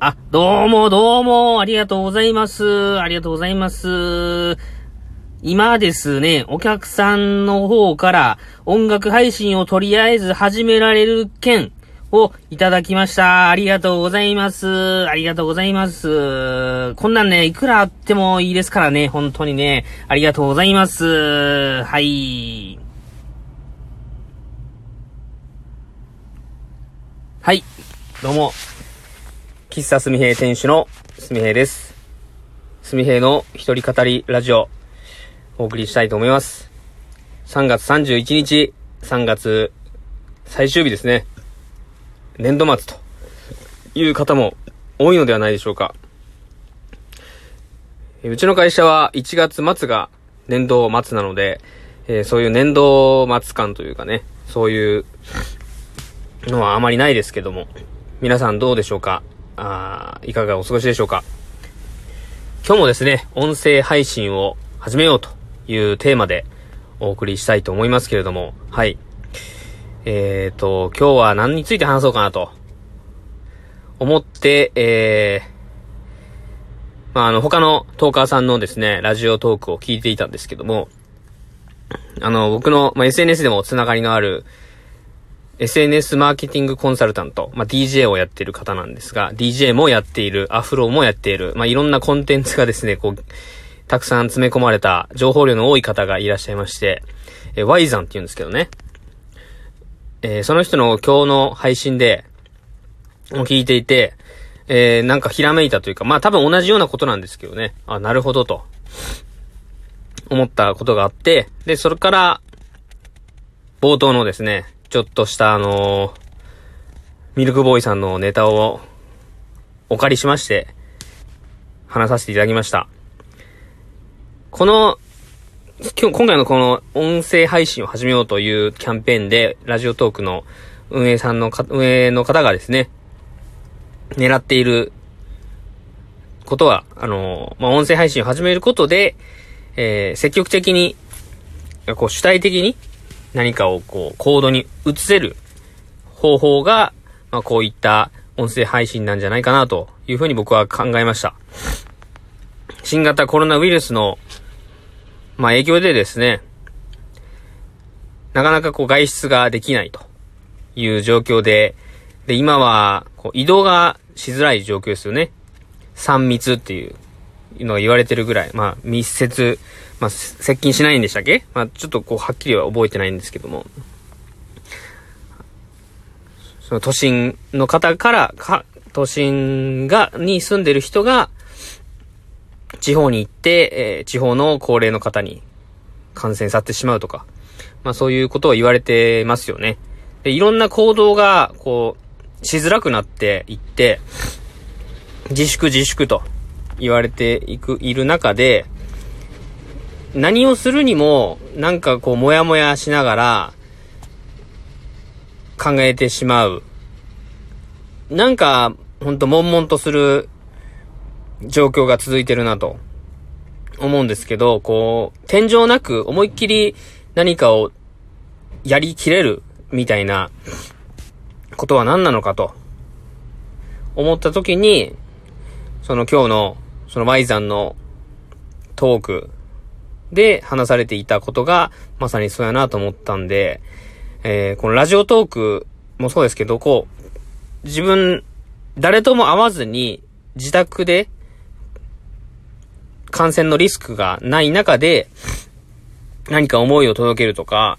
あ、どうもどうも、ありがとうございます。ありがとうございます。今ですね、お客さんの方から音楽配信をとりあえず始められる件をいただきました。ありがとうございます。ありがとうございます。こんなんね、いくらあってもいいですからね、本当にね、ありがとうございます。はい。はい。どうも。喫茶すみへい店主のすみへいです。すみへいの一人語りラジオ、お送りしたいと思います。3月31日、3月最終日ですね。年度末という方も多いのではないでしょうか。うちの会社は1月末が年度末なので、えー、そういう年度末感というかね、そういうのはあまりないですけども、皆さんどうでしょうか？あいかがお過ごしでしょうか。今日もですね、音声配信を始めようというテーマでお送りしたいと思いますけれども、はい。えっ、ー、と、今日は何について話そうかなと。思って、えー、まあ、あの、他のトーカーさんのですね、ラジオトークを聞いていたんですけども、あの、僕の、まあ、SNS でもつながりのある、SNS マーケティングコンサルタント、まあ、DJ をやっている方なんですが、DJ もやっている、アフロもやっている、まあ、いろんなコンテンツがですね、こう、たくさん詰め込まれた情報量の多い方がいらっしゃいまして、えー、ワイザンって言うんですけどね。えー、その人の今日の配信で、を聞いていて、えー、なんかひらめいたというか、まあ多分同じようなことなんですけどね。あ、なるほどと。思ったことがあって、で、それから、冒頭のですね、ちょっとしたあのー、ミルクボーイさんのネタをお借りしまして、話させていただきました。この、今日、今回のこの音声配信を始めようというキャンペーンで、ラジオトークの運営さんのか、運営の方がですね、狙っていることは、あの、まあ、音声配信を始めることで、えー、積極的に、こう主体的に何かをこう、コードに移せる方法が、まあ、こういった音声配信なんじゃないかなというふうに僕は考えました。新型コロナウイルスの、まあ、影響でですね、なかなかこう外出ができないという状況で、で、今はこう移動がしづらい状況ですよね。3密っていうのが言われてるぐらい、まあ密接まあ、接近しないんでしたっけ？まあ、ちょっとこう、はっきりは覚えてないんですけども。その都心の方から、か、都心が、に住んでる人が、地方に行って、えー、地方の高齢の方に感染させてしまうとか、まあそういうことを言われてますよね。で、いろんな行動が、こう、しづらくなっていって、自粛自粛と言われていく、いる中で、何をするにも、なんかこう、もやもやしながら、考えてしまう。なんか、ほんと、悶々とする状況が続いてるなと、思うんですけど、こう、天井なく思いっきり何かをやりきれるみたいなことは何なのかと、思った時に、その今日の、その Y さんのトークで話されていたことが、まさにそうやなと思ったんで、えー、このラジオトークもそうですけど、こう、自分、誰とも会わずに、自宅で、感染のリスクがない中で、何か思いを届けるとか、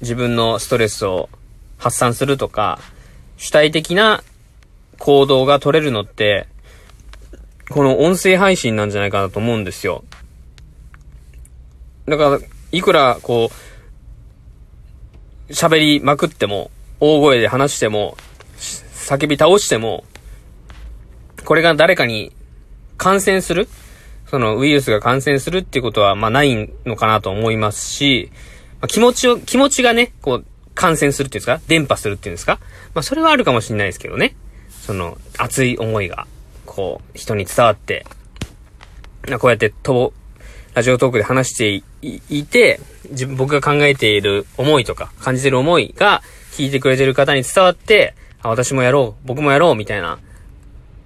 自分のストレスを発散するとか、主体的な行動が取れるのって、この音声配信なんじゃないかなと思うんですよ。だから、いくら、こう、喋りまくっても、大声で話しても、叫び倒しても、これが誰かに感染する？そのウイルスが感染するっていうことは、まあないのかなと思いますし、まあ、気持ちを、気持ちがね、こう、感染するっていうんですか？伝播するっていうんですか？まあそれはあるかもしれないですけどね。その、熱い思いが、こう、人に伝わって、こうやってと、ラジオトークで話していて、自分、僕が考えている思いとか、感じてる思いが、聞いてくれてる方に伝わって、あ、私もやろう、僕もやろう、みたいな、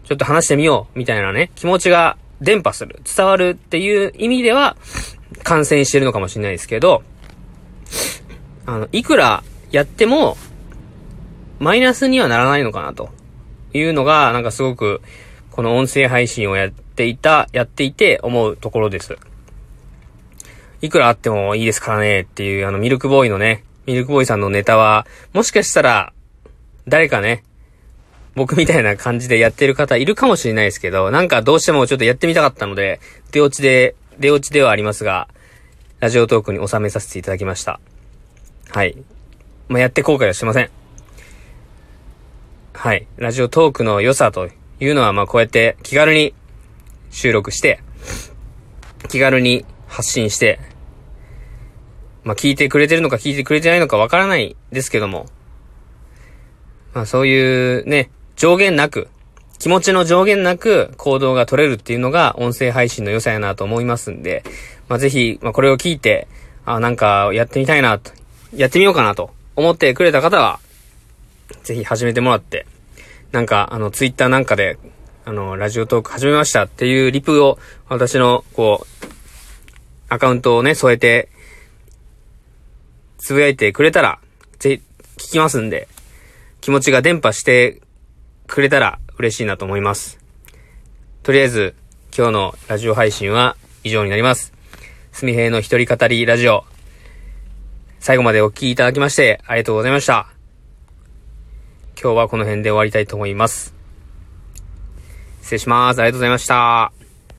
ちょっと話してみよう、みたいなね、気持ちが伝播する、伝わるっていう意味では、感染してるのかもしれないですけど、あの、いくらやっても、マイナスにはならないのかな、というのが、なんかすごく、この音声配信をやっていた、やっていて思うところです。いくらあってもいいですからねっていう、あの、ミルクボーイのね、ミルクボーイさんのネタは、もしかしたら、誰かね、僕みたいな感じでやってる方いるかもしれないですけど、なんかどうしてもちょっとやってみたかったので、出落ちで、出落ちではありますが、ラジオトークに収めさせていただきました。はい。まあ、やって後悔はしません。はい。ラジオトークの良さというのは、ま、こうやって気軽に収録して、気軽に発信して、まあ、聞いてくれてるのか聞いてくれてないのかわからないですけども、まあ、そういうね、上限なく、気持ちの上限なく行動が取れるっていうのが音声配信の良さやなと思いますんで、まあ、ぜひ、まあ、これを聞いて、あ、なんかやってみたいなと、やってみようかなと思ってくれた方は、ぜひ始めてもらって、なんか、あの、ツイッターなんかで、あの、ラジオトーク始めましたっていうリプを、私の、こう、アカウントをね、添えて、つぶやいてくれたら、ぜ、聞きますんで、気持ちが伝播してくれたら嬉しいなと思います。とりあえず、今日のラジオ配信は以上になります。すみへいの一人語りラジオ。最後までお聴きいただきましてありがとうございました。今日はこの辺で終わりたいと思います。失礼します。ありがとうございました。